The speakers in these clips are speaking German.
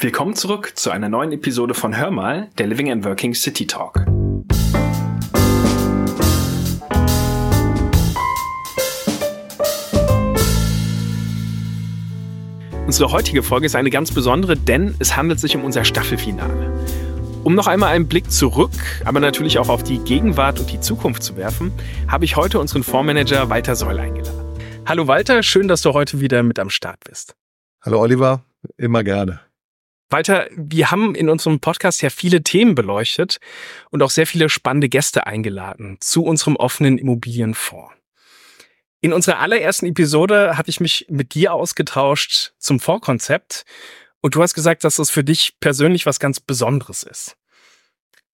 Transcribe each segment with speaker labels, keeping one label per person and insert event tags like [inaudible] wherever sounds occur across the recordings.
Speaker 1: Willkommen zurück zu einer neuen Episode von Hör mal, der Living and Working City Talk. Unsere heutige Folge ist eine ganz besondere, denn es handelt sich um unser Staffelfinale. Um noch einmal einen Blick zurück, aber natürlich auch auf die Gegenwart und die Zukunft zu werfen, habe ich heute unseren Fondsmanager Walter Soll eingeladen. Hallo Walter, schön, dass du heute wieder mit am Start bist.
Speaker 2: Hallo Oliver, immer gerne.
Speaker 1: Walter, wir haben in unserem Podcast ja viele Themen beleuchtet und auch sehr viele spannende Gäste eingeladen zu unserem offenen Immobilienfonds. In unserer allerersten Episode hatte ich mich mit dir ausgetauscht zum Fondskonzept und du hast gesagt, dass das für dich persönlich was ganz Besonderes ist.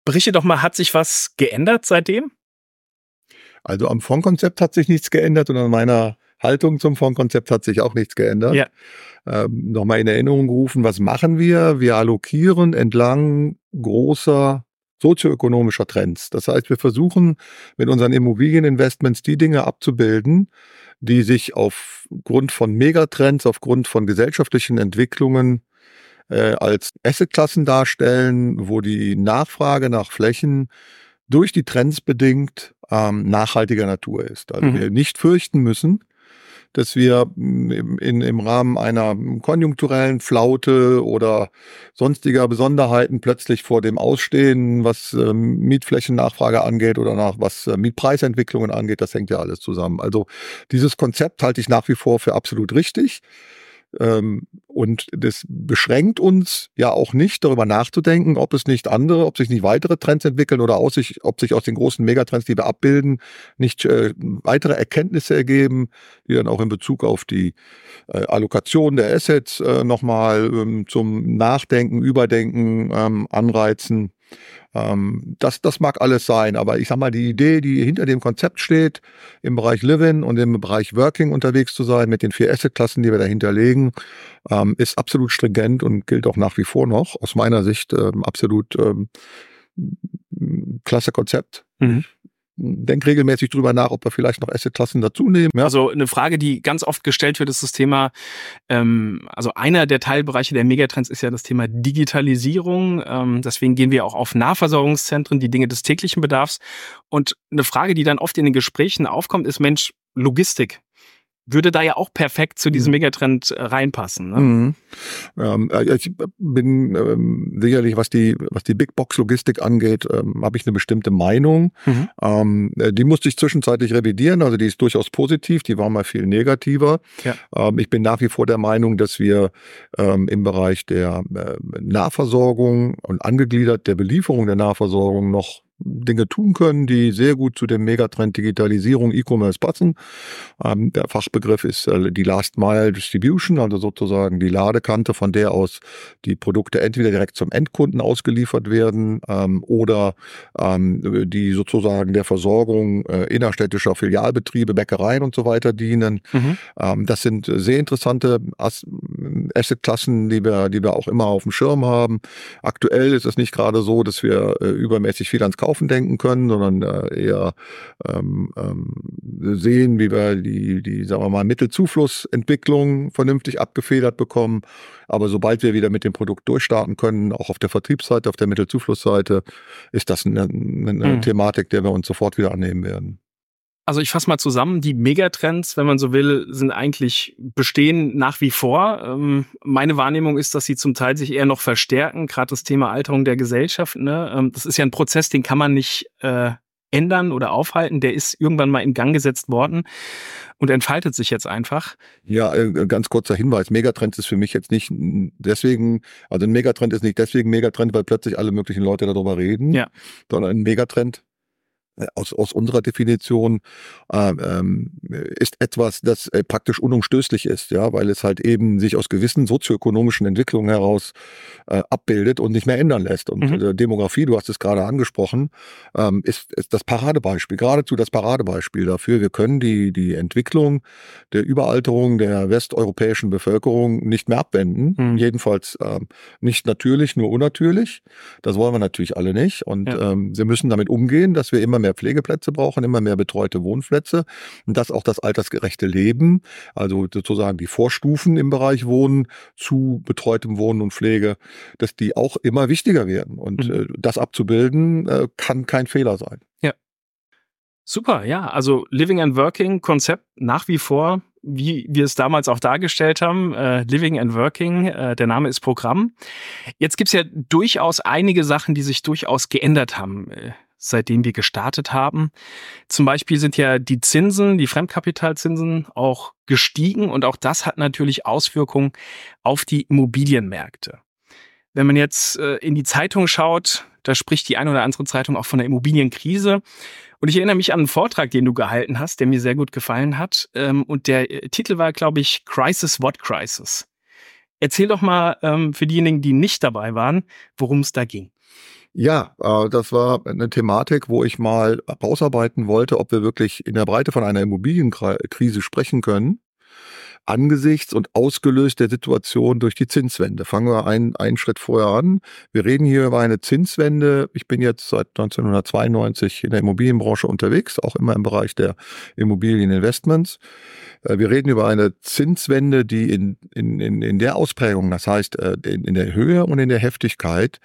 Speaker 1: Berichte doch mal, hat sich was geändert seitdem?
Speaker 2: Also am Fondskonzept hat sich nichts geändert und an meiner Haltung zum Fondskonzept hat sich auch nichts geändert. Ja. Ähm, Nochmal in Erinnerung gerufen, was machen wir? Wir allokieren entlang großer sozioökonomischer Trends. Das heißt, wir versuchen mit unseren Immobilieninvestments die Dinge abzubilden, die sich aufgrund von Megatrends, aufgrund von gesellschaftlichen Entwicklungen äh, als Assetklassen darstellen, wo die Nachfrage nach Flächen durch die Trends bedingt ähm, nachhaltiger Natur ist. Also mhm. wir nicht fürchten müssen, dass wir mm, in, im Rahmen einer konjunkturellen Flaute oder sonstiger Besonderheiten plötzlich vor dem Ausstehen, was äh, Mietflächennachfrage angeht oder nach was äh, Mietpreisentwicklungen angeht, das hängt ja alles zusammen. Also dieses Konzept halte ich nach wie vor für absolut richtig. Ähm, und das beschränkt uns ja auch nicht, darüber nachzudenken, ob es nicht andere, ob sich nicht weitere Trends entwickeln oder aus sich, ob sich aus den großen Megatrends, die wir abbilden, nicht äh, weitere Erkenntnisse ergeben, die dann auch in Bezug auf die äh, Allokation der Assets äh, nochmal ähm, zum Nachdenken, Überdenken ähm, anreizen. Ähm, das, das mag alles sein, aber ich sag mal, die Idee, die hinter dem Konzept steht, im Bereich Living und im Bereich Working unterwegs zu sein, mit den vier Asset-Klassen, die wir dahinter legen, ähm, ist absolut stringent und gilt auch nach wie vor noch, aus meiner Sicht ähm, absolut ähm, klasse Konzept. Mhm denke regelmäßig drüber nach, ob wir vielleicht noch Assetklassen dazu nehmen.
Speaker 1: Ja. Also eine Frage, die ganz oft gestellt wird, ist das Thema, ähm, also einer der Teilbereiche der Megatrends ist ja das Thema Digitalisierung. Ähm, deswegen gehen wir auch auf Nahversorgungszentren, die Dinge des täglichen Bedarfs. Und eine Frage, die dann oft in den Gesprächen aufkommt, ist, Mensch, Logistik würde da ja auch perfekt zu diesem mhm. Megatrend äh, reinpassen. Ne? Mhm.
Speaker 2: Ähm, äh, ich bin ähm, sicherlich, was die, was die Big Box Logistik angeht, ähm, habe ich eine bestimmte Meinung. Mhm. Ähm, äh, die musste ich zwischenzeitlich revidieren, also die ist durchaus positiv, die war mal viel negativer. Ja. Ähm, ich bin nach wie vor der Meinung, dass wir ähm, im Bereich der äh, Nahversorgung und angegliedert der Belieferung der Nahversorgung noch Dinge tun können, die sehr gut zu dem Megatrend Digitalisierung, E-Commerce passen. Ähm, der Fachbegriff ist äh, die Last Mile Distribution, also sozusagen die Ladekante, von der aus die Produkte entweder direkt zum Endkunden ausgeliefert werden ähm, oder ähm, die sozusagen der Versorgung äh, innerstädtischer Filialbetriebe, Bäckereien und so weiter dienen. Mhm. Ähm, das sind sehr interessante As Assetklassen, die wir, die wir auch immer auf dem Schirm haben. Aktuell ist es nicht gerade so, dass wir äh, übermäßig viel ans Kaufen denken können, sondern äh, eher ähm, ähm, sehen, wie wir die, die, sagen wir mal, Mittelzuflussentwicklung vernünftig abgefedert bekommen. Aber sobald wir wieder mit dem Produkt durchstarten können, auch auf der Vertriebsseite, auf der Mittelzuflussseite, ist das eine, eine mhm. Thematik, der wir uns sofort wieder annehmen werden.
Speaker 1: Also ich fasse mal zusammen, die Megatrends, wenn man so will, sind eigentlich bestehen nach wie vor. Ähm, meine Wahrnehmung ist, dass sie zum Teil sich eher noch verstärken, gerade das Thema Alterung der Gesellschaft. Ne? Ähm, das ist ja ein Prozess, den kann man nicht äh, ändern oder aufhalten. Der ist irgendwann mal in Gang gesetzt worden und entfaltet sich jetzt einfach.
Speaker 2: Ja, äh, ganz kurzer Hinweis. Megatrend ist für mich jetzt nicht deswegen, also ein Megatrend ist nicht deswegen Megatrend, weil plötzlich alle möglichen Leute darüber reden, ja. sondern ein Megatrend äh, aus, aus unserer Definition äh, ähm, ist etwas, das äh, praktisch unumstößlich ist, ja, weil es halt eben sich aus gewissen sozioökonomischen Entwicklungen heraus äh, abbildet und nicht mehr ändern lässt. Und mhm. äh, Demografie, du hast es gerade angesprochen, ähm, ist, ist das Paradebeispiel, geradezu das Paradebeispiel dafür. Wir können die, die Entwicklung der Überalterung der westeuropäischen Bevölkerung nicht mehr abwenden. Mhm. Jedenfalls ähm, nicht natürlich, nur unnatürlich. Das wollen wir natürlich alle nicht. Und ja. ähm, wir müssen damit umgehen, dass wir immer mehr Pflegeplätze brauchen, immer mehr betreute Wohnplätze und dass auch das altersgerechte Leben, also sozusagen die Vorstufen im Bereich Wohnen zu betreutem Wohnen und Pflege dass die auch immer wichtiger werden. Und mhm. äh, das abzubilden, äh, kann kein Fehler sein.
Speaker 1: Ja. Super, ja. Also Living and Working Konzept nach wie vor, wie wir es damals auch dargestellt haben. Äh, Living and Working, äh, der Name ist Programm. Jetzt gibt's ja durchaus einige Sachen, die sich durchaus geändert haben. Seitdem wir gestartet haben. Zum Beispiel sind ja die Zinsen, die Fremdkapitalzinsen auch gestiegen und auch das hat natürlich Auswirkungen auf die Immobilienmärkte. Wenn man jetzt äh, in die Zeitung schaut, da spricht die eine oder andere Zeitung auch von der Immobilienkrise. Und ich erinnere mich an einen Vortrag, den du gehalten hast, der mir sehr gut gefallen hat. Ähm, und der äh, Titel war, glaube ich, Crisis What Crisis. Erzähl doch mal ähm, für diejenigen, die nicht dabei waren, worum es da ging.
Speaker 2: Ja, äh, das war eine Thematik, wo ich mal rausarbeiten wollte, ob wir wirklich in der Breite von einer Immobilienkrise sprechen können angesichts und ausgelöst der Situation durch die Zinswende. Fangen wir einen, einen Schritt vorher an. Wir reden hier über eine Zinswende. Ich bin jetzt seit 1992 in der Immobilienbranche unterwegs, auch immer im Bereich der Immobilieninvestments. Äh, wir reden über eine Zinswende, die in, in, in, in der Ausprägung, das heißt äh, in, in der Höhe und in der Heftigkeit,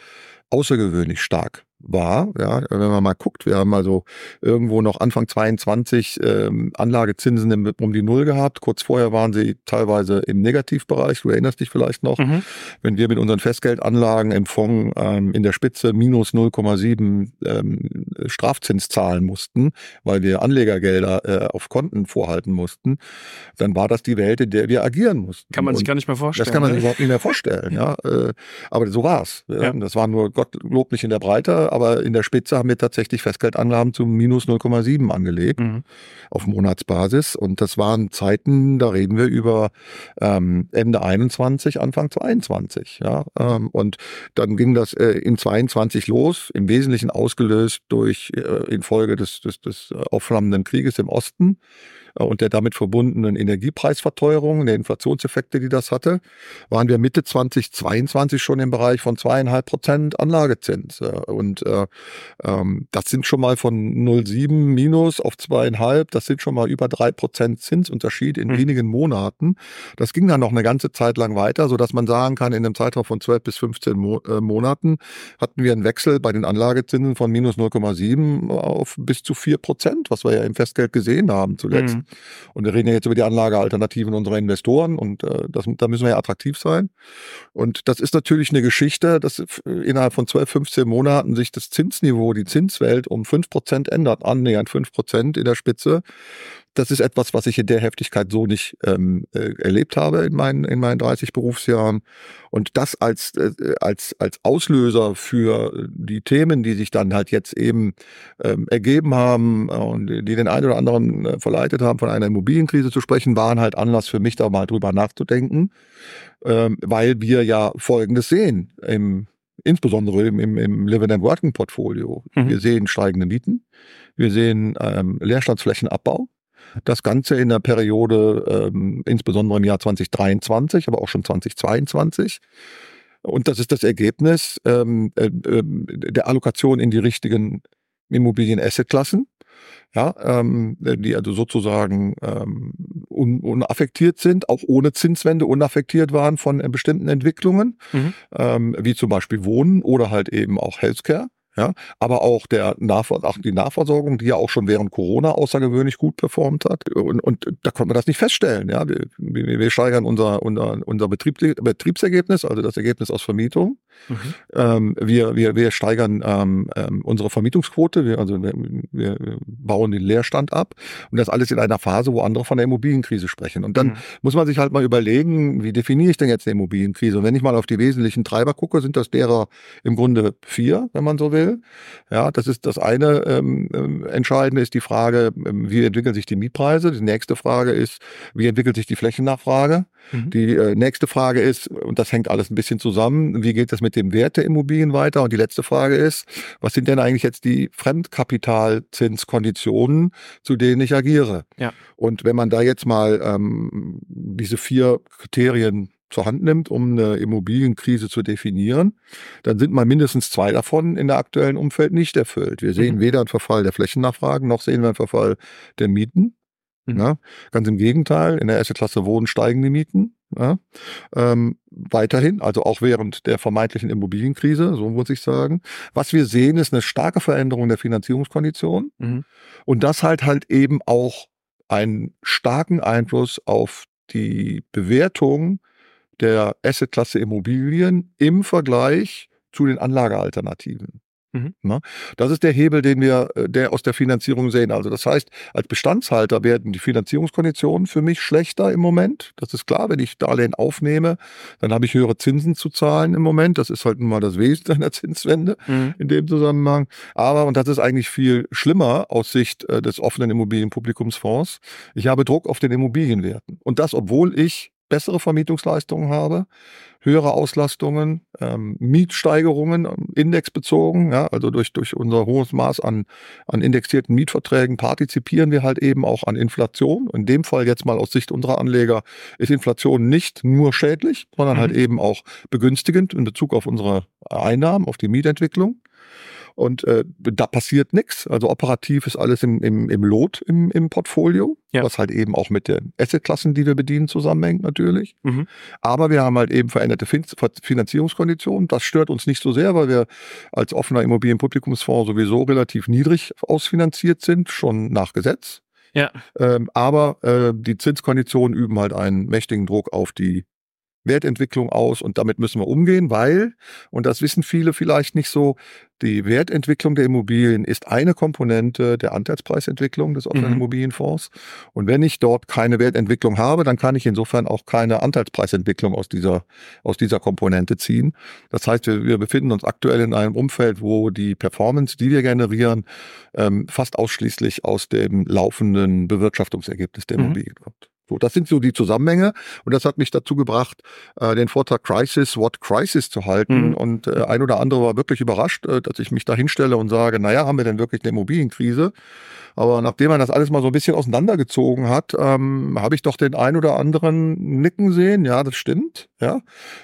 Speaker 2: außergewöhnlich stark war. Ja, wenn man mal guckt, wir haben also irgendwo noch Anfang 22 ähm, Anlagezinsen im, um die Null gehabt. Kurz vorher waren sie teilweise im Negativbereich. Du erinnerst dich vielleicht noch, mhm. wenn wir mit unseren Festgeldanlagen im Fonds ähm, in der Spitze minus 0,7 ähm, Strafzins zahlen mussten, weil wir Anlegergelder äh, auf Konten vorhalten mussten, dann war das die Welt, in der wir agieren mussten.
Speaker 1: Kann man sich Und gar nicht mehr vorstellen.
Speaker 2: Das kann man sich ne? überhaupt nicht mehr vorstellen. ja, äh, aber so war's. Ja. Das war nur Gottlob nicht in der Breite aber in der Spitze haben wir tatsächlich Festgeldanlagen zu minus 0,7 angelegt mhm. auf Monatsbasis. Und das waren Zeiten, da reden wir über ähm, Ende 21, Anfang 22. Ja? Ähm, und dann ging das äh, in 22 los, im Wesentlichen ausgelöst durch äh, infolge des, des, des aufflammenden Krieges im Osten. Äh, und der damit verbundenen Energiepreisverteuerung, der Inflationseffekte, die das hatte, waren wir Mitte 2022 schon im Bereich von zweieinhalb Prozent Anlagezins. Äh, und äh, ähm, das sind schon mal von 0,7 minus auf zweieinhalb, das sind schon mal über drei Prozent Zinsunterschied in mhm. wenigen Monaten. Das ging dann noch eine ganze Zeit lang weiter, so dass man sagen kann, in einem Zeitraum von 12 bis 15 Mo äh, Monaten hatten wir einen Wechsel bei den Anlagezinsen von minus 0,7 auf bis zu vier Prozent, was wir ja im Festgeld gesehen haben zuletzt. Mhm. Und wir reden ja jetzt über die Anlagealternativen unserer Investoren und äh, das, da müssen wir ja attraktiv sein. Und das ist natürlich eine Geschichte, dass innerhalb von 12, 15 Monaten sich das Zinsniveau, die Zinswelt um 5% ändert, annähernd 5% in der Spitze das ist etwas, was ich in der Heftigkeit so nicht ähm, äh, erlebt habe in meinen, in meinen 30 Berufsjahren. Und das als, äh, als, als Auslöser für die Themen, die sich dann halt jetzt eben ähm, ergeben haben und die den einen oder anderen äh, verleitet haben, von einer Immobilienkrise zu sprechen, waren halt Anlass für mich, da mal drüber nachzudenken, ähm, weil wir ja Folgendes sehen im insbesondere im, im, im Living and Working Portfolio. Mhm. Wir sehen steigende Mieten, wir sehen ähm, Leerstandsflächenabbau, das Ganze in der Periode, ähm, insbesondere im Jahr 2023, aber auch schon 2022. Und das ist das Ergebnis ähm, äh, äh, der Allokation in die richtigen Immobilien-Asset-Klassen, ja, ähm, die also sozusagen ähm, un unaffektiert sind, auch ohne Zinswende unaffektiert waren von äh, bestimmten Entwicklungen, mhm. ähm, wie zum Beispiel Wohnen oder halt eben auch Healthcare ja, aber auch der Nachver auch die Nachversorgung, die ja auch schon während Corona außergewöhnlich gut performt hat. Und, und da konnte man das nicht feststellen. Ja, wir, wir steigern unser, unser, unser Betrieb, Betriebsergebnis, also das Ergebnis aus Vermietung. Mhm. Ähm, wir, wir, wir steigern ähm, ähm, unsere Vermietungsquote, wir, also wir, wir bauen den Leerstand ab. Und das alles in einer Phase, wo andere von der Immobilienkrise sprechen. Und dann mhm. muss man sich halt mal überlegen, wie definiere ich denn jetzt eine Immobilienkrise? Und wenn ich mal auf die wesentlichen Treiber gucke, sind das derer im Grunde vier, wenn man so will. Ja, das ist das eine ähm, ähm, Entscheidende ist die Frage, ähm, wie entwickeln sich die Mietpreise? Die nächste Frage ist, wie entwickelt sich die Flächennachfrage? Mhm. Die äh, nächste Frage ist, und das hängt alles ein bisschen zusammen, wie geht das mit dem Wert der Immobilien weiter? Und die letzte Frage ist, was sind denn eigentlich jetzt die Fremdkapitalzinskonditionen, zu denen ich agiere? Ja. Und wenn man da jetzt mal ähm, diese vier Kriterien zur Hand nimmt, um eine Immobilienkrise zu definieren, dann sind mal mindestens zwei davon in der aktuellen Umfeld nicht erfüllt. Wir sehen mhm. weder einen Verfall der Flächennachfragen, noch sehen wir einen Verfall der Mieten. Mhm. Ja, ganz im Gegenteil, in der Assetklasse Wohnen steigen die Mieten. Ja, ähm, weiterhin, also auch während der vermeintlichen Immobilienkrise, so muss ich sagen. Was wir sehen, ist eine starke Veränderung der Finanzierungskonditionen mhm. und das halt halt eben auch einen starken Einfluss auf die Bewertung der Assetklasse Immobilien im Vergleich zu den Anlagealternativen. Mhm. Ne? Das ist der Hebel, den wir, äh, der aus der Finanzierung sehen. Also das heißt, als Bestandshalter werden die Finanzierungskonditionen für mich schlechter im Moment. Das ist klar, wenn ich Darlehen aufnehme, dann habe ich höhere Zinsen zu zahlen im Moment. Das ist halt nun mal das Wesen [laughs] einer Zinswende mhm. in dem Zusammenhang. Aber, und das ist eigentlich viel schlimmer aus Sicht äh, des offenen Immobilienpublikumsfonds, ich habe Druck auf den Immobilienwerten. Und das, obwohl ich bessere Vermietungsleistungen habe, höhere Auslastungen, ähm, Mietsteigerungen ähm, indexbezogen, ja, also durch, durch unser hohes Maß an, an indexierten Mietverträgen partizipieren wir halt eben auch an Inflation. In dem Fall jetzt mal aus Sicht unserer Anleger ist Inflation nicht nur schädlich, sondern halt mhm. halt eben auch begünstigend in Bezug auf unsere Einnahmen, auf die Mietentwicklung. Und äh, da passiert nichts. Also operativ ist alles im, im, im Lot im, im Portfolio, ja. was halt eben auch mit den Assetklassen, die wir bedienen, zusammenhängt natürlich. Mhm. Aber wir haben halt eben veränderte fin Finanzierungskonditionen. Das stört uns nicht so sehr, weil wir als offener Immobilienpublikumsfonds sowieso relativ niedrig ausfinanziert sind, schon nach Gesetz. Ja. Ähm, aber äh, die Zinskonditionen üben halt einen mächtigen Druck auf die Wertentwicklung aus und damit müssen wir umgehen, weil, und das wissen viele vielleicht nicht so, die Wertentwicklung der Immobilien ist eine Komponente der Anteilspreisentwicklung des offenen mhm. Immobilienfonds. Und wenn ich dort keine Wertentwicklung habe, dann kann ich insofern auch keine Anteilspreisentwicklung aus dieser, aus dieser Komponente ziehen. Das heißt, wir, wir befinden uns aktuell in einem Umfeld, wo die Performance, die wir generieren, ähm, fast ausschließlich aus dem laufenden Bewirtschaftungsergebnis der mhm. Immobilien kommt. So, das sind so die Zusammenhänge und das hat mich dazu gebracht, äh, den Vortrag Crisis, What Crisis zu halten. Mhm. Und äh, ein oder andere war wirklich überrascht, äh, dass ich mich da hinstelle und sage, naja, haben wir denn wirklich eine Immobilienkrise? Aber nachdem man das alles mal so ein bisschen auseinandergezogen hat, ähm, habe ich doch den ein oder anderen nicken sehen. Ja, das stimmt. Ja,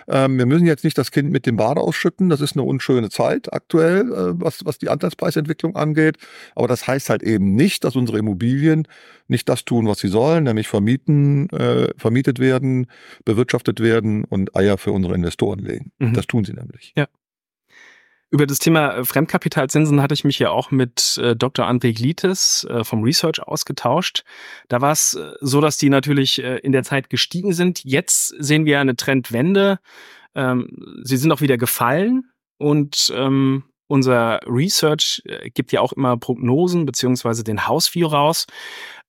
Speaker 2: ähm, wir müssen jetzt nicht das Kind mit dem Bade ausschütten. Das ist eine unschöne Zeit aktuell, äh, was, was die Anteilspreisentwicklung angeht. Aber das heißt halt eben nicht, dass unsere Immobilien nicht das tun, was sie sollen, nämlich vermieten, äh, vermietet werden, bewirtschaftet werden und Eier für unsere Investoren legen. Mhm. Das tun sie nämlich.
Speaker 1: Ja. Über das Thema äh, Fremdkapitalzinsen hatte ich mich ja auch mit äh, Dr. André Glites äh, vom Research ausgetauscht. Da war es so, dass die natürlich in der Zeit gestiegen sind. Jetzt sehen wir eine Trendwende. Ähm, sie sind auch wieder gefallen und ähm, unser Research gibt ja auch immer Prognosen beziehungsweise den Hausview raus.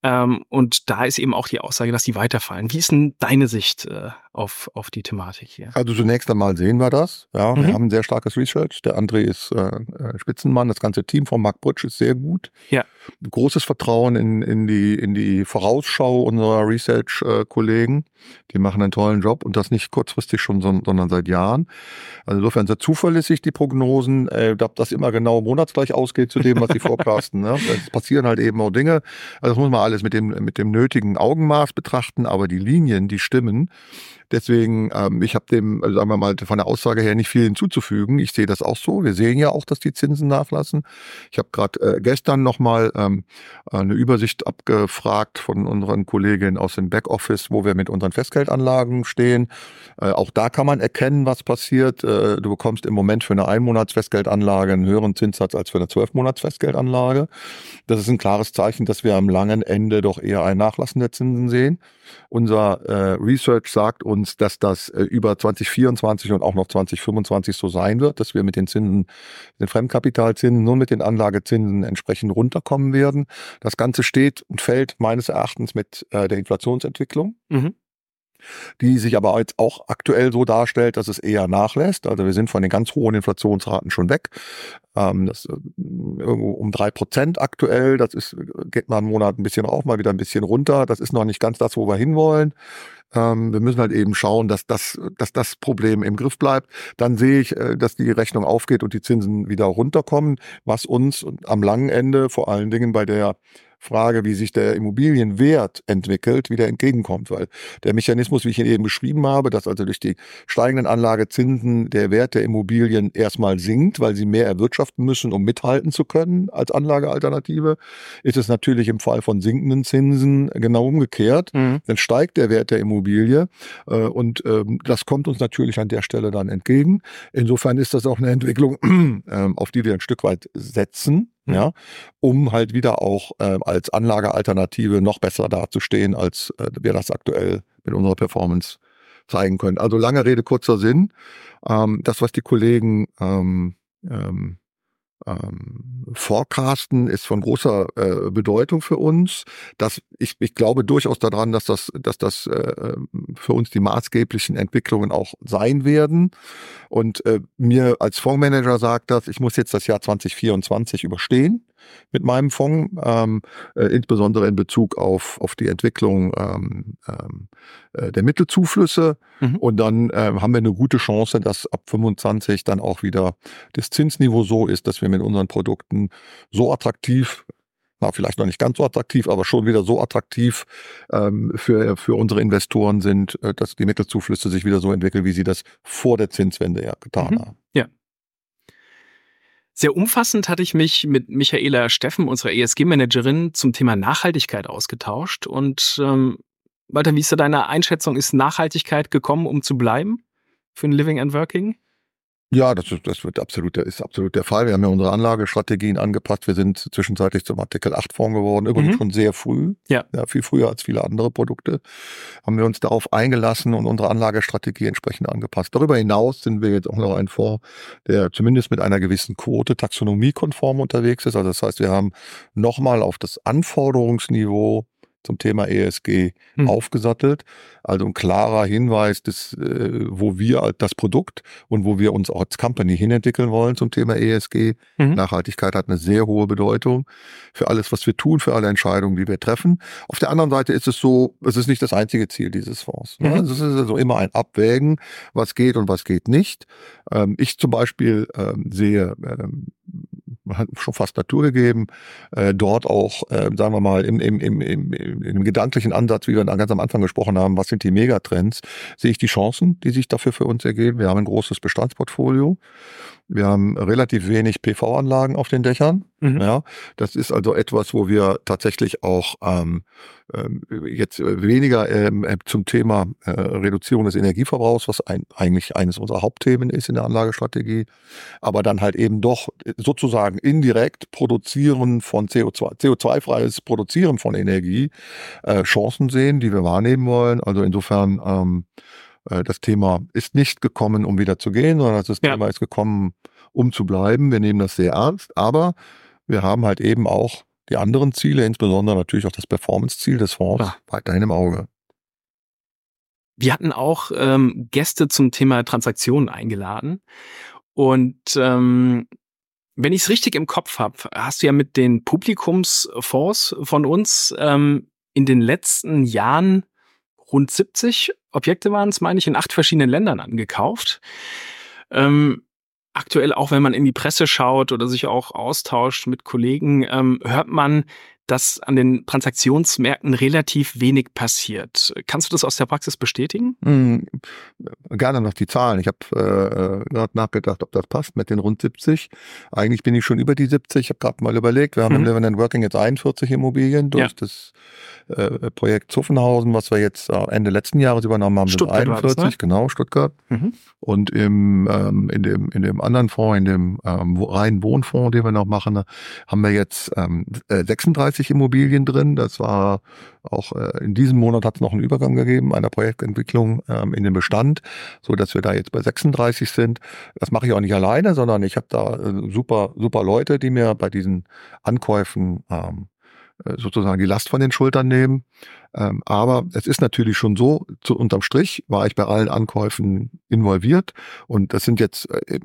Speaker 1: Ähm, und da ist eben auch die Aussage, dass die weiterfallen. Wie ist denn deine Sicht äh, auf, auf die Thematik hier?
Speaker 2: Also zunächst einmal sehen wir das. Ja, mhm. wir haben ein sehr starkes Research. Der André ist äh, äh, Spitzenmann. Das ganze Team von Mark Butch ist sehr gut. Ja. Großes Vertrauen in, in, die, in die Vorausschau unserer Research-Kollegen. Die machen einen tollen Job und das nicht kurzfristig schon, sondern seit Jahren. Also insofern sehr zuverlässig die Prognosen. Äh, das immer genau monatsgleich ausgeht zu dem, was sie [laughs] forecasten. Ne? Es passieren halt eben auch Dinge. Also das muss man alles mit dem, mit dem nötigen Augenmaß betrachten, aber die Linien, die stimmen. Deswegen, ähm, ich habe dem, also sagen wir mal, von der Aussage her nicht viel hinzuzufügen. Ich sehe das auch so. Wir sehen ja auch, dass die Zinsen nachlassen. Ich habe gerade äh, gestern nochmal ähm, eine Übersicht abgefragt von unseren Kolleginnen aus dem Backoffice, wo wir mit unseren Festgeldanlagen stehen. Äh, auch da kann man erkennen, was passiert. Äh, du bekommst im Moment für eine Einmonats-Festgeldanlage einen höheren Zinssatz als für eine Zwölfmonats-Festgeldanlage. Das ist ein klares Zeichen, dass wir am langen Ende doch eher ein Nachlassen der Zinsen sehen. Unser äh, Research sagt uns, dass das äh, über 2024 und auch noch 2025 so sein wird, dass wir mit den Zinsen, den Fremdkapitalzinsen, nur mit den Anlagezinsen entsprechend runterkommen werden. Das Ganze steht und fällt meines Erachtens mit äh, der Inflationsentwicklung. Mhm die sich aber jetzt auch aktuell so darstellt, dass es eher nachlässt. Also wir sind von den ganz hohen Inflationsraten schon weg. Ähm, das äh, irgendwo um drei Prozent aktuell. Das ist, geht mal einen Monat ein bisschen rauf, mal wieder ein bisschen runter. Das ist noch nicht ganz das, wo wir hinwollen. Ähm, wir müssen halt eben schauen, dass das, dass das Problem im Griff bleibt. Dann sehe ich, äh, dass die Rechnung aufgeht und die Zinsen wieder runterkommen, was uns am langen Ende vor allen Dingen bei der Frage, wie sich der Immobilienwert entwickelt, wieder entgegenkommt, weil der Mechanismus, wie ich ihn eben beschrieben habe, dass also durch die steigenden Anlagezinsen der Wert der Immobilien erstmal sinkt, weil sie mehr erwirtschaften müssen, um mithalten zu können als Anlagealternative, ist es natürlich im Fall von sinkenden Zinsen genau umgekehrt. Mhm. Dann steigt der Wert der Immobilie äh, und ähm, das kommt uns natürlich an der Stelle dann entgegen. Insofern ist das auch eine Entwicklung, [clears throat] äh, auf die wir ein Stück weit setzen mhm. ja, um halt wieder auch äh, als Anlagealternative noch besser dazustehen, als äh, wir das aktuell mit unserer Performance zeigen können. Also lange Rede, kurzer Sinn. Ähm, das, was die Kollegen ähm, ähm, ähm, Forecasten ist von großer äh, Bedeutung für uns. Das, ich, ich glaube durchaus daran, dass das, dass das äh, für uns die maßgeblichen Entwicklungen auch sein werden. Und äh, mir als Fondsmanager sagt das, ich muss jetzt das Jahr 2024 überstehen mit meinem Fonds, ähm, äh, insbesondere in Bezug auf, auf die Entwicklung ähm, ähm, äh, der Mittelzuflüsse. Mhm. Und dann ähm, haben wir eine gute Chance, dass ab 25 dann auch wieder das Zinsniveau so ist, dass wir mit unseren Produkten so attraktiv na, vielleicht noch nicht ganz so attraktiv, aber schon wieder so attraktiv ähm, für, für unsere Investoren sind, äh, dass die Mittelzuflüsse sich wieder so entwickeln, wie sie das vor der Zinswende ja getan mhm. haben.
Speaker 1: Ja. Sehr umfassend hatte ich mich mit Michaela Steffen, unserer ESG-Managerin, zum Thema Nachhaltigkeit ausgetauscht. Und ähm, Walter, wie ist da deine Einschätzung? Ist Nachhaltigkeit gekommen, um zu bleiben für ein Living and Working?
Speaker 2: Ja, das, das wird absolut, ist absolut der Fall. Wir haben ja unsere Anlagestrategien angepasst. Wir sind zwischenzeitlich zum Artikel 8 Fonds geworden, übrigens mhm. schon sehr früh. Ja. ja. Viel früher als viele andere Produkte. Haben wir uns darauf eingelassen und unsere Anlagestrategie entsprechend angepasst. Darüber hinaus sind wir jetzt auch noch ein Fonds, der zumindest mit einer gewissen Quote taxonomiekonform unterwegs ist. Also das heißt, wir haben nochmal auf das Anforderungsniveau zum Thema ESG hm. aufgesattelt. Also ein klarer Hinweis, des, äh, wo wir das Produkt und wo wir uns auch als Company hinentwickeln wollen zum Thema ESG. Mhm. Nachhaltigkeit hat eine sehr hohe Bedeutung für alles, was wir tun, für alle Entscheidungen, die wir treffen. Auf der anderen Seite ist es so, es ist nicht das einzige Ziel dieses Fonds. Ne? Mhm. Es ist also immer ein Abwägen, was geht und was geht nicht. Ähm, ich zum Beispiel ähm, sehe ähm, schon fast Natur gegeben, äh, dort auch, äh, sagen wir mal, im, im, im, im, im gedanklichen Ansatz, wie wir ganz am Anfang gesprochen haben, was sind die Megatrends, sehe ich die Chancen, die sich dafür für uns ergeben. Wir haben ein großes Bestandsportfolio. Wir haben relativ wenig PV-Anlagen auf den Dächern. Mhm. Ja, das ist also etwas, wo wir tatsächlich auch ähm, ähm, jetzt weniger ähm, äh, zum Thema äh, Reduzierung des Energieverbrauchs, was ein, eigentlich eines unserer Hauptthemen ist in der Anlagestrategie, aber dann halt eben doch sozusagen indirekt Produzieren von CO2, CO2-freies Produzieren von Energie, äh, Chancen sehen, die wir wahrnehmen wollen. Also insofern ähm, äh, das Thema ist nicht gekommen, um wieder zu gehen, sondern das ja. Thema ist gekommen, um zu bleiben. Wir nehmen das sehr ernst, aber wir haben halt eben auch die anderen Ziele, insbesondere natürlich auch das Performance-Ziel des Fonds, ja. weiterhin im Auge.
Speaker 1: Wir hatten auch ähm, Gäste zum Thema Transaktionen eingeladen. Und ähm, wenn ich es richtig im Kopf habe, hast du ja mit den Publikumsfonds von uns ähm, in den letzten Jahren rund 70 Objekte waren es, meine ich, in acht verschiedenen Ländern angekauft. Ähm, aktuell, auch wenn man in die Presse schaut oder sich auch austauscht mit Kollegen, ähm, hört man, dass an den Transaktionsmärkten relativ wenig passiert. Kannst du das aus der Praxis bestätigen? Mhm.
Speaker 2: Gerne noch die Zahlen. Ich habe äh, gerade nachgedacht, ob das passt mit den rund 70. Eigentlich bin ich schon über die 70. Ich habe gerade mal überlegt, wir haben mhm. im Living Working jetzt 41 Immobilien durch ja. das äh, Projekt Zuffenhausen, was wir jetzt äh, Ende letzten Jahres übernommen haben, Stuttgart sind 41, das, ne? genau, Stuttgart. Mhm. Und im, ähm, in, dem, in dem anderen Fonds, in dem ähm, reinen Wohnfonds, den wir noch machen, haben wir jetzt ähm, 36 äh, Immobilien drin. Das war auch äh, in diesem Monat hat es noch einen Übergang gegeben einer Projektentwicklung ähm, in den Bestand, so dass wir da jetzt bei 36 sind. Das mache ich auch nicht alleine, sondern ich habe da äh, super super Leute, die mir bei diesen Ankäufen ähm, äh, sozusagen die Last von den Schultern nehmen. Ähm, aber es ist natürlich schon so, zu, unterm Strich war ich bei allen Ankäufen involviert und das sind jetzt äh,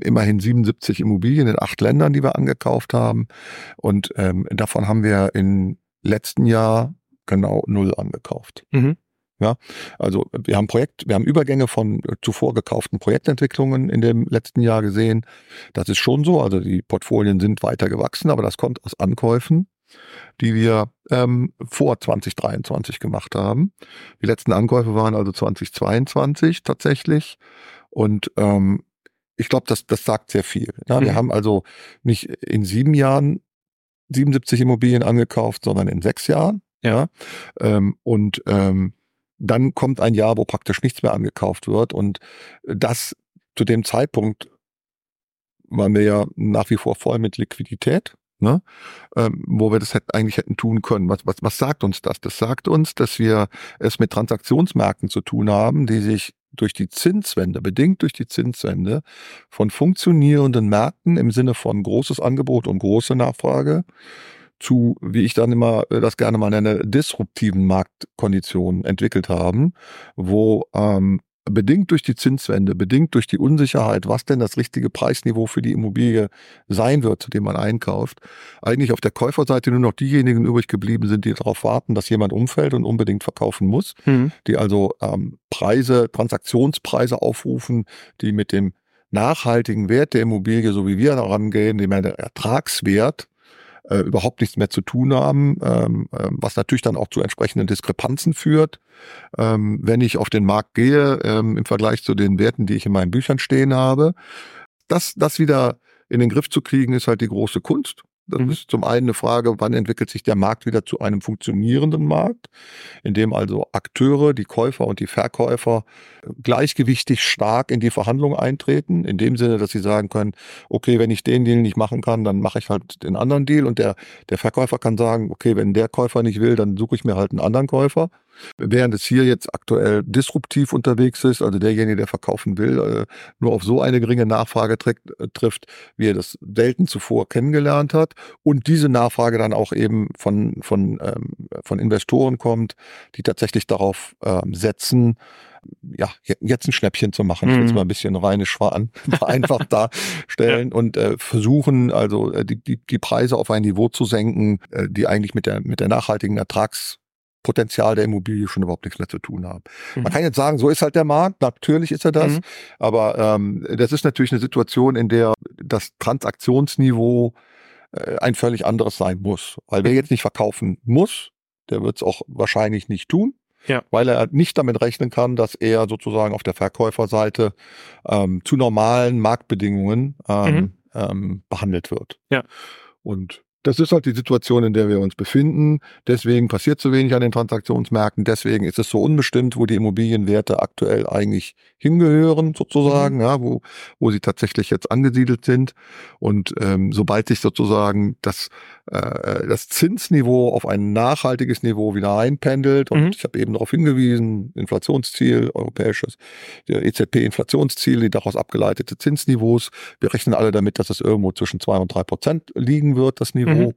Speaker 2: immerhin 77 Immobilien in acht Ländern, die wir angekauft haben und ähm, davon haben wir im letzten Jahr genau null angekauft. Mhm. Ja, also wir haben Projekt, wir haben Übergänge von zuvor gekauften Projektentwicklungen in dem letzten Jahr gesehen. Das ist schon so. Also die Portfolien sind weiter gewachsen, aber das kommt aus Ankäufen die wir ähm, vor 2023 gemacht haben. Die letzten Ankäufe waren also 2022 tatsächlich. Und ähm, ich glaube, das, das sagt sehr viel. Ja, mhm. Wir haben also nicht in sieben Jahren 77 Immobilien angekauft, sondern in sechs Jahren. Ja. Ähm, und ähm, dann kommt ein Jahr, wo praktisch nichts mehr angekauft wird. Und das zu dem Zeitpunkt waren wir ja nach wie vor voll mit Liquidität, ne? ähm, wo wir das hätte, eigentlich hätten tun können. Was, was, was sagt uns das? Das sagt uns, dass wir es mit Transaktionsmärkten zu tun haben, die sich durch die Zinswende, bedingt durch die Zinswende, von funktionierenden Märkten im Sinne von großes Angebot und große Nachfrage zu, wie ich dann immer äh, das gerne mal nenne, disruptiven Marktkonditionen entwickelt haben, wo ähm, bedingt durch die Zinswende, bedingt durch die Unsicherheit, was denn das richtige Preisniveau für die Immobilie sein wird, zu dem man einkauft, eigentlich auf der Käuferseite nur noch diejenigen übrig geblieben sind, die darauf warten, dass jemand umfällt und unbedingt verkaufen muss, mhm. die also ähm, Preise, Transaktionspreise aufrufen, die mit dem nachhaltigen Wert der Immobilie, so wie wir daran gehen, dem Ertragswert äh, überhaupt nichts mehr zu tun haben, ähm, äh, was natürlich dann auch zu entsprechenden Diskrepanzen führt. Ähm, wenn ich auf den Markt gehe, ähm, im Vergleich zu den Werten, die ich in meinen Büchern stehen habe, das, das wieder in den Griff zu kriegen, ist halt die große Kunst. Das mhm. ist zum einen eine Frage, wann entwickelt sich der Markt wieder zu einem funktionierenden Markt, in dem also Akteure, die Käufer und die Verkäufer gleichgewichtig stark in die Verhandlungen eintreten, in dem Sinne, dass sie sagen können, okay, wenn ich den Deal nicht machen kann, dann mache ich halt den anderen Deal und der, der Verkäufer kann sagen, okay, wenn der Käufer nicht will, dann suche ich mir halt einen anderen Käufer. Während es hier jetzt aktuell disruptiv unterwegs ist, also derjenige, der verkaufen will, äh, nur auf so eine geringe Nachfrage äh, trifft, wie er das selten zuvor kennengelernt hat und diese Nachfrage dann auch eben von, von, ähm, von Investoren kommt, die tatsächlich darauf ähm, setzen, ja, jetzt ein Schnäppchen zu machen. Ich will es mhm. mal ein bisschen rheinisch vereinfacht [laughs] [laughs] darstellen ja. und äh, versuchen, also die, die, die Preise auf ein Niveau zu senken, äh, die eigentlich mit der, mit der nachhaltigen Ertrags Potenzial der Immobilie schon überhaupt nichts mehr zu tun haben. Mhm. Man kann jetzt sagen, so ist halt der Markt, natürlich ist er das, mhm. aber ähm, das ist natürlich eine Situation, in der das Transaktionsniveau äh, ein völlig anderes sein muss. Weil wer mhm. jetzt nicht verkaufen muss, der wird es auch wahrscheinlich nicht tun. Ja. Weil er nicht damit rechnen kann, dass er sozusagen auf der Verkäuferseite ähm, zu normalen Marktbedingungen ähm, mhm. ähm, behandelt wird. Ja. Und das ist halt die Situation, in der wir uns befinden. Deswegen passiert zu wenig an den Transaktionsmärkten. Deswegen ist es so unbestimmt, wo die Immobilienwerte aktuell eigentlich hingehören, sozusagen, mhm. ja, wo, wo sie tatsächlich jetzt angesiedelt sind. Und ähm, sobald sich sozusagen das, äh, das Zinsniveau auf ein nachhaltiges Niveau wieder einpendelt, und mhm. ich habe eben darauf hingewiesen, Inflationsziel, europäisches, der EZB-Inflationsziel, die daraus abgeleitete Zinsniveaus. Wir rechnen alle damit, dass es irgendwo zwischen zwei und drei Prozent liegen wird, das Niveau. Niveau, mhm.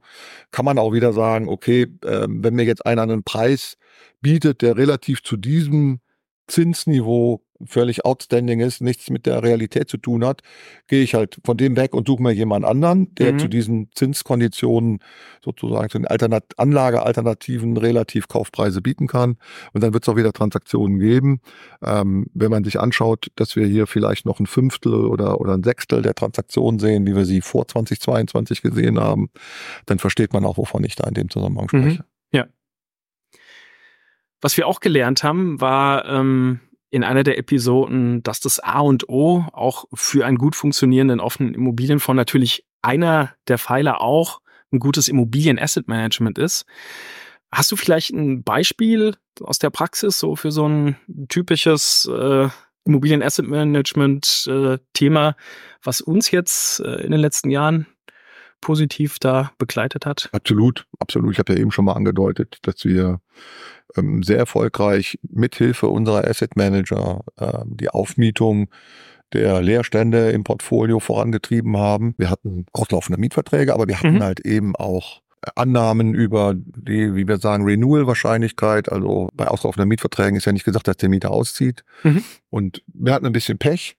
Speaker 2: kann man auch wieder sagen, okay, äh, wenn mir jetzt einer einen Preis bietet, der relativ zu diesem Zinsniveau völlig outstanding ist, nichts mit der Realität zu tun hat, gehe ich halt von dem weg und suche mir jemand anderen, der mhm. zu diesen Zinskonditionen sozusagen zu den Alternat Anlagealternativen relativ Kaufpreise bieten kann. Und dann wird es auch wieder Transaktionen geben. Ähm, wenn man sich anschaut, dass wir hier vielleicht noch ein Fünftel oder, oder ein Sechstel der Transaktionen sehen, wie wir sie vor 2022 gesehen haben, dann versteht man auch, wovon ich da in dem Zusammenhang mhm. spreche. Mhm.
Speaker 1: Ja. Was wir auch gelernt haben, war, ähm, in einer der Episoden, dass das A und O auch für einen gut funktionierenden offenen Immobilienfonds natürlich einer der Pfeiler auch ein gutes Immobilien-Asset-Management ist. Hast du vielleicht ein Beispiel aus der Praxis so für so ein typisches äh, Immobilien-Asset-Management-Thema, äh, was uns jetzt äh, in den letzten Jahren positiv da begleitet hat?
Speaker 2: Absolut, absolut. Ich habe ja eben schon mal angedeutet, dass wir ähm, sehr erfolgreich mithilfe unserer Asset Manager äh, die Aufmietung der Leerstände im Portfolio vorangetrieben haben. Wir hatten auslaufende Mietverträge, aber wir hatten mhm. halt eben auch Annahmen über die, wie wir sagen, Renewal-Wahrscheinlichkeit. Also bei auslaufenden Mietverträgen ist ja nicht gesagt, dass der Mieter auszieht. Mhm. Und wir hatten ein bisschen Pech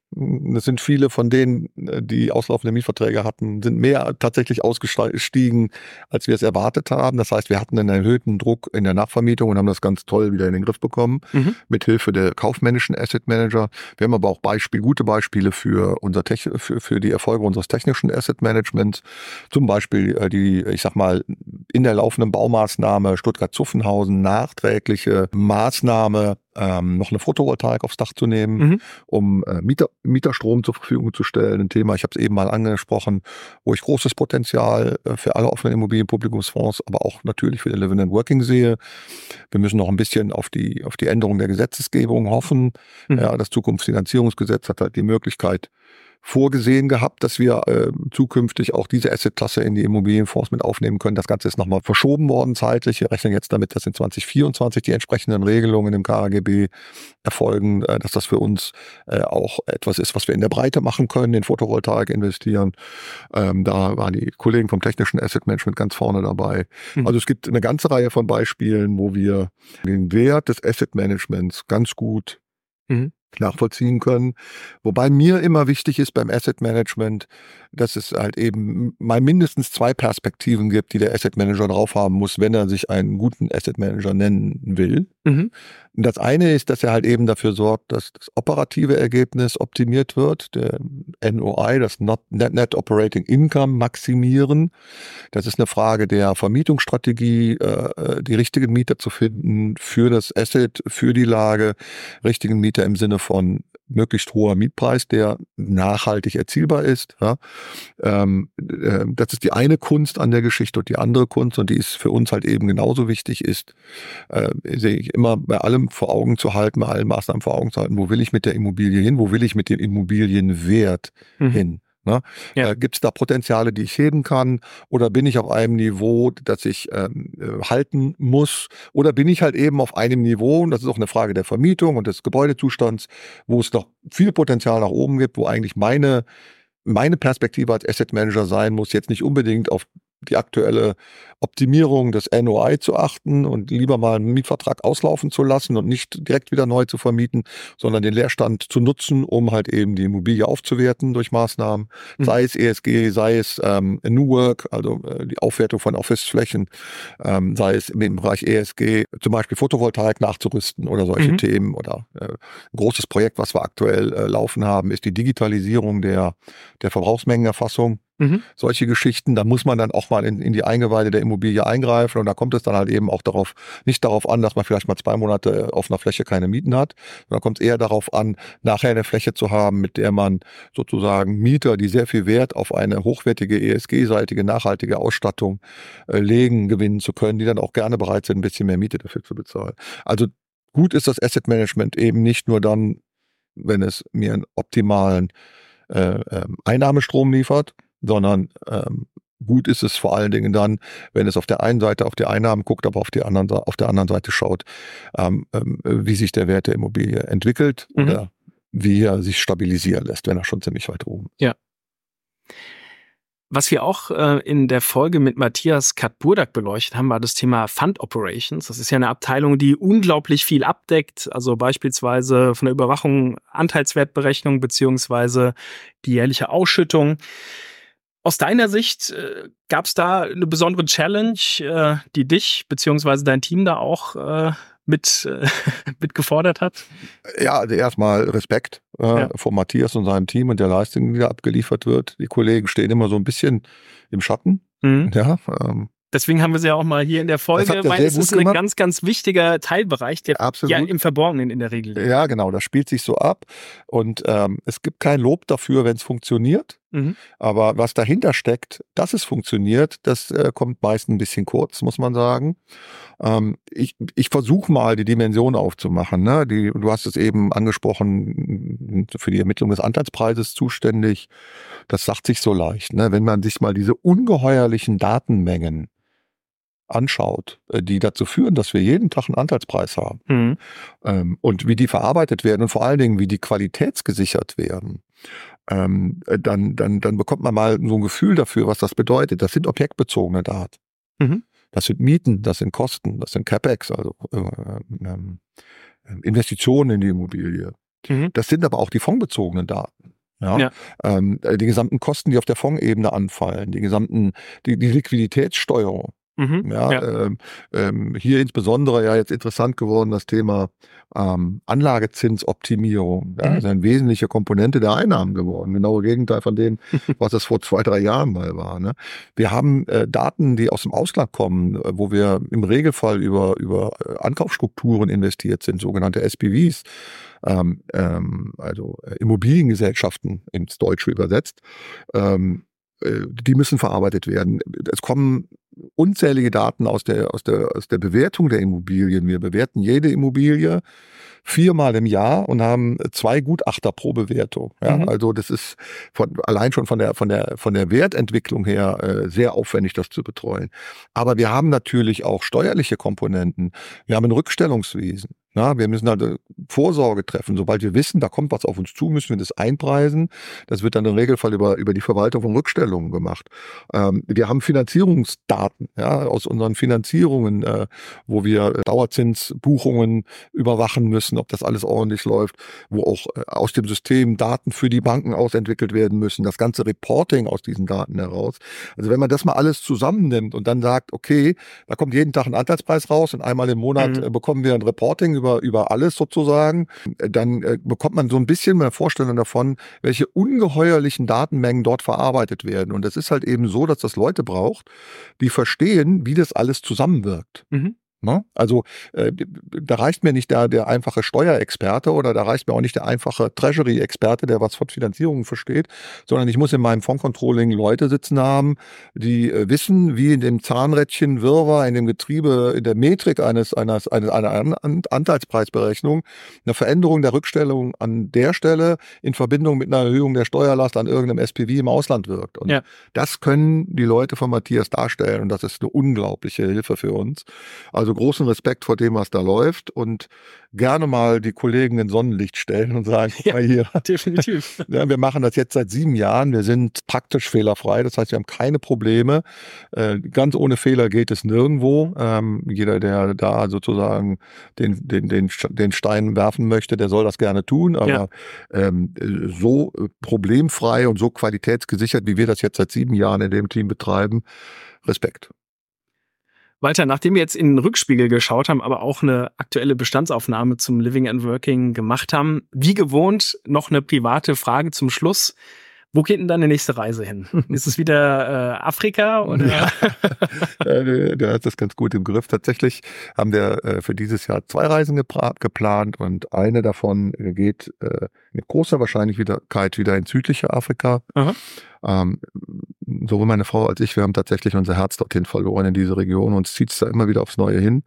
Speaker 2: Es sind viele von denen, äh, die auslaufende Mietverträge hatten, sind mehr tatsächlich ausgestiegen, als wir es erwartet haben. Das heißt, wir hatten einen erhöhten Druck in der Nachvermietung und haben das ganz toll wieder in den Griff bekommen, mhm. mit Hilfe der kaufmännischen Asset Manager. Wir haben aber auch Beispiel, gute Beispiele für unser Tech, für, für die Erfolge unseres technischen Asset Managements. Zum Beispiel äh, die, ich sag mal, in der laufenden Baumaßnahme Stuttgart-Zuffenhausen nachträgliche Maßnahme ähm, noch eine Photovoltaik aufs Dach zu nehmen, mhm. um äh, Mieter, Mieterstrom zur Verfügung zu stellen. Ein Thema, ich habe es eben mal angesprochen, wo ich großes Potenzial äh, für alle offenen Immobilienpublikumsfonds, aber auch natürlich für den Living and Working sehe. Wir müssen noch ein bisschen auf die, auf die Änderung der Gesetzesgebung hoffen. Mhm. Ja, das Zukunftsfinanzierungsgesetz hat halt die Möglichkeit, vorgesehen gehabt, dass wir äh, zukünftig auch diese Assetklasse in die Immobilienfonds mit aufnehmen können. Das Ganze ist nochmal verschoben worden zeitlich. Wir rechnen jetzt damit, dass in 2024 die entsprechenden Regelungen im KAGB erfolgen, äh, dass das für uns äh, auch etwas ist, was wir in der Breite machen können, in Photovoltaik investieren. Ähm, da waren die Kollegen vom technischen Asset Management ganz vorne dabei. Mhm. Also es gibt eine ganze Reihe von Beispielen, wo wir den Wert des Asset Managements ganz gut mhm nachvollziehen können. Wobei mir immer wichtig ist beim Asset Management, dass es halt eben mal mindestens zwei Perspektiven gibt, die der Asset Manager drauf haben muss, wenn er sich einen guten Asset Manager nennen will. Mhm. Das eine ist, dass er halt eben dafür sorgt, dass das operative Ergebnis optimiert wird, der NOI, das Net, Net Operating Income maximieren. Das ist eine Frage der Vermietungsstrategie, äh, die richtigen Mieter zu finden für das Asset, für die Lage, richtigen Mieter im Sinne von möglichst hoher Mietpreis, der nachhaltig erzielbar ist. Ja. Ähm, äh, das ist die eine Kunst an der Geschichte und die andere Kunst und die ist für uns halt eben genauso wichtig ist, äh, sehe ich immer bei allem vor Augen zu halten, bei allen Maßnahmen vor Augen zu halten, wo will ich mit der Immobilie hin, wo will ich mit dem Immobilienwert mhm. hin. Ne? Ja. Äh, Gibt es da Potenziale, die ich heben kann? Oder bin ich auf einem Niveau, das ich ähm, äh, halten muss? Oder bin ich halt eben auf einem Niveau, und das ist auch eine Frage der Vermietung und des Gebäudezustands, wo es noch viel Potenzial nach oben gibt, wo eigentlich meine meine Perspektive als Asset Manager sein muss, jetzt nicht unbedingt auf die aktuelle Optimierung des NOI zu achten und lieber mal einen Mietvertrag auslaufen zu lassen und nicht direkt wieder neu zu vermieten, sondern den Leerstand zu nutzen, um halt eben die Immobilie aufzuwerten durch Maßnahmen, mhm. sei es ESG, sei es ähm, New Work, also äh, die Aufwertung von Office-Flächen, ähm, sei es im Bereich ESG, zum Beispiel Photovoltaik nachzurüsten oder solche mhm. Themen oder äh, ein großes Projekt, was wir aktuell äh, laufen haben, ist die Digitalisierung der, der Verbrauchsmengenerfassung. Mhm. Solche Geschichten, da muss man dann auch mal in, in die Eingeweide der Immobilie eingreifen und da kommt es dann halt eben auch darauf, nicht darauf an, dass man vielleicht mal zwei Monate auf einer Fläche keine Mieten hat, sondern kommt es eher darauf an, nachher eine Fläche zu haben, mit der man sozusagen Mieter, die sehr viel Wert auf eine hochwertige ESG-seitige, nachhaltige Ausstattung äh, legen, gewinnen zu können, die dann auch gerne bereit sind, ein bisschen mehr Miete dafür zu bezahlen. Also gut ist das Asset Management eben nicht nur dann, wenn es mir einen optimalen äh, ähm, Einnahmestrom liefert, sondern ähm, gut ist es vor allen Dingen dann, wenn es auf der einen Seite auf die Einnahmen guckt, aber auf, die anderen, auf der anderen Seite schaut, ähm, ähm, wie sich der Wert der Immobilie entwickelt mhm. oder wie er sich stabilisieren lässt, wenn er schon ziemlich weit oben ist.
Speaker 1: Ja. Was wir auch äh, in der Folge mit Matthias Katburdak beleuchtet haben, war das Thema Fund Operations. Das ist ja eine Abteilung, die unglaublich viel abdeckt, also beispielsweise von der Überwachung, Anteilswertberechnung beziehungsweise die jährliche Ausschüttung. Aus deiner Sicht äh, gab es da eine besondere Challenge, äh, die dich beziehungsweise dein Team da auch äh, mit, äh, [laughs] mit gefordert hat?
Speaker 2: Ja, also erstmal Respekt äh, ja. vor Matthias und seinem Team und der Leistung, die da abgeliefert wird. Die Kollegen stehen immer so ein bisschen im Schatten. Mhm. Ja,
Speaker 1: ähm, Deswegen haben wir sie ja auch mal hier in der Folge, weil es ist ein ganz, ganz wichtiger Teilbereich, der Absolut. ja im Verborgenen in der Regel
Speaker 2: liegt. Ja, genau, das spielt sich so ab. Und ähm, es gibt kein Lob dafür, wenn es funktioniert. Mhm. Aber was dahinter steckt, dass es funktioniert, das äh, kommt meist ein bisschen kurz, muss man sagen. Ähm, ich ich versuche mal die Dimension aufzumachen. Ne? Die, du hast es eben angesprochen, für die Ermittlung des Anteilspreises zuständig. Das sagt sich so leicht. Ne? Wenn man sich mal diese ungeheuerlichen Datenmengen anschaut, äh, die dazu führen, dass wir jeden Tag einen Anteilspreis haben mhm. ähm, und wie die verarbeitet werden und vor allen Dingen, wie die qualitätsgesichert werden, ähm, äh, dann, dann, dann bekommt man mal so ein Gefühl dafür, was das bedeutet. Das sind objektbezogene Daten. Mhm. Das sind Mieten, das sind Kosten, das sind CapEx, also äh, ähm, Investitionen in die Immobilie Mhm. Das sind aber auch die fondsbezogenen Daten. Ja, ja. Ähm, die gesamten Kosten, die auf der Fondsebene anfallen, die gesamten, die, die Liquiditätssteuerung, Mhm, ja, ja. Ähm, ähm, hier insbesondere ja jetzt interessant geworden das Thema ähm, Anlagezinsoptimierung. Ja, mhm. ist eine wesentliche Komponente der Einnahmen geworden. Genaue Gegenteil von dem, [laughs] was es vor zwei, drei Jahren mal war. Ne? Wir haben äh, Daten, die aus dem Ausland kommen, äh, wo wir im Regelfall über, über äh, Ankaufsstrukturen investiert sind, sogenannte SPVs. Ähm, ähm, also äh, Immobiliengesellschaften ins Deutsche übersetzt, ähm, äh, die müssen verarbeitet werden. Es kommen unzählige Daten aus der, aus der, aus der Bewertung der Immobilien. Wir bewerten jede Immobilie viermal im Jahr und haben zwei Gutachter pro Bewertung. Ja, mhm. Also das ist von, allein schon von der, von der, von der Wertentwicklung her äh, sehr aufwendig, das zu betreuen. Aber wir haben natürlich auch steuerliche Komponenten. Wir haben ein Rückstellungswesen. Na, wir müssen halt äh, Vorsorge treffen. Sobald wir wissen, da kommt was auf uns zu, müssen wir das einpreisen. Das wird dann im Regelfall über, über die Verwaltung von Rückstellungen gemacht. Ähm, wir haben Finanzierungsdaten ja, aus unseren Finanzierungen, äh, wo wir äh, Dauerzinsbuchungen überwachen müssen, ob das alles ordentlich läuft, wo auch äh, aus dem System Daten für die Banken ausentwickelt werden müssen, das ganze Reporting aus diesen Daten heraus. Also wenn man das mal alles zusammennimmt und dann sagt, okay, da kommt jeden Tag ein Anteilspreis raus und einmal im Monat mhm. Äh, bekommen wir ein Reporting über über, über alles sozusagen, dann äh, bekommt man so ein bisschen eine Vorstellung davon, welche ungeheuerlichen Datenmengen dort verarbeitet werden. Und es ist halt eben so, dass das Leute braucht, die verstehen, wie das alles zusammenwirkt. Mhm. Ne? Also äh, da reicht mir nicht der, der einfache Steuerexperte oder da reicht mir auch nicht der einfache Treasury-Experte, der was von Finanzierungen versteht, sondern ich muss in meinem Fondcontrolling Leute sitzen haben, die äh, wissen, wie in dem Zahnrädchen Wirrwarr, in dem Getriebe, in der Metrik eines, eines, eines einer Anteilspreisberechnung eine Veränderung der Rückstellung an der Stelle in Verbindung mit einer Erhöhung der Steuerlast an irgendeinem SPV im Ausland wirkt. Und ja. das können die Leute von Matthias darstellen und das ist eine unglaubliche Hilfe für uns. Also also großen Respekt vor dem, was da läuft und gerne mal die Kollegen in Sonnenlicht stellen und sagen, ja, mal hier. Definitiv. [laughs] Ja, wir machen das jetzt seit sieben Jahren. Wir sind praktisch fehlerfrei. Das heißt, wir haben keine Probleme. Äh, ganz ohne Fehler geht es nirgendwo. Ähm, jeder, der da sozusagen den, den, den, den Stein werfen möchte, der soll das gerne tun. Aber ja. ähm, so problemfrei und so qualitätsgesichert, wie wir das jetzt seit sieben Jahren in dem Team betreiben, Respekt.
Speaker 1: Walter, nachdem wir jetzt in den Rückspiegel geschaut haben, aber auch eine aktuelle Bestandsaufnahme zum Living and Working gemacht haben, wie gewohnt noch eine private Frage zum Schluss. Wo geht denn deine nächste Reise hin? [laughs] Ist es wieder äh, Afrika? Oder? Ja. [laughs] [laughs]
Speaker 2: du hast das ganz gut im Griff. Tatsächlich haben wir äh, für dieses Jahr zwei Reisen geplant und eine davon geht äh, mit großer Wahrscheinlichkeit wieder in südliche Afrika. Ähm, sowohl meine Frau als ich, wir haben tatsächlich unser Herz dorthin verloren in diese Region und zieht es da immer wieder aufs Neue hin.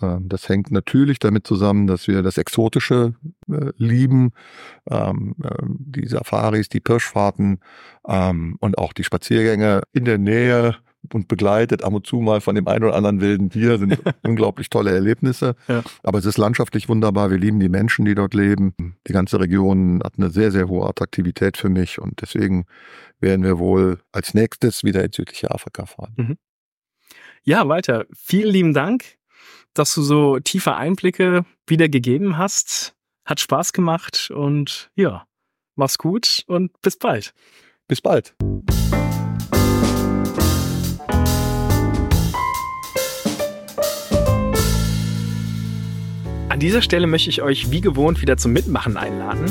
Speaker 2: Ähm, das hängt natürlich damit zusammen, dass wir das Exotische äh, lieben, ähm, äh, die Safaris, die Pirschfahrten ähm, und auch die Spaziergänge in der Nähe und begleitet ab und zu mal von dem einen oder anderen wilden Tier sind [laughs] unglaublich tolle Erlebnisse. Ja. Aber es ist landschaftlich wunderbar. Wir lieben die Menschen, die dort leben. Die ganze Region hat eine sehr, sehr hohe Attraktivität für mich und deswegen werden wir wohl als nächstes wieder in südliche Afrika fahren. Mhm.
Speaker 1: Ja, weiter. Vielen lieben Dank dass du so tiefe Einblicke wieder gegeben hast. Hat Spaß gemacht und ja, mach's gut und bis bald.
Speaker 2: Bis bald.
Speaker 1: An dieser Stelle möchte ich euch wie gewohnt wieder zum Mitmachen einladen.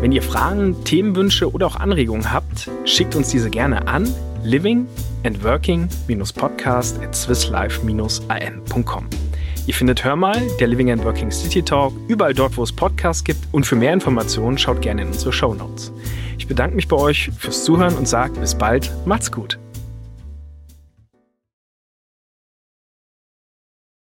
Speaker 1: Wenn ihr Fragen, Themenwünsche oder auch Anregungen habt, schickt uns diese gerne an living and working-podcast at swisslife-am.com. Ihr findet Hör mal, der Living and Working City Talk, überall dort, wo es Podcasts gibt. Und für mehr Informationen schaut gerne in unsere Show Notes. Ich bedanke mich bei euch fürs Zuhören und sage bis bald. Macht's gut.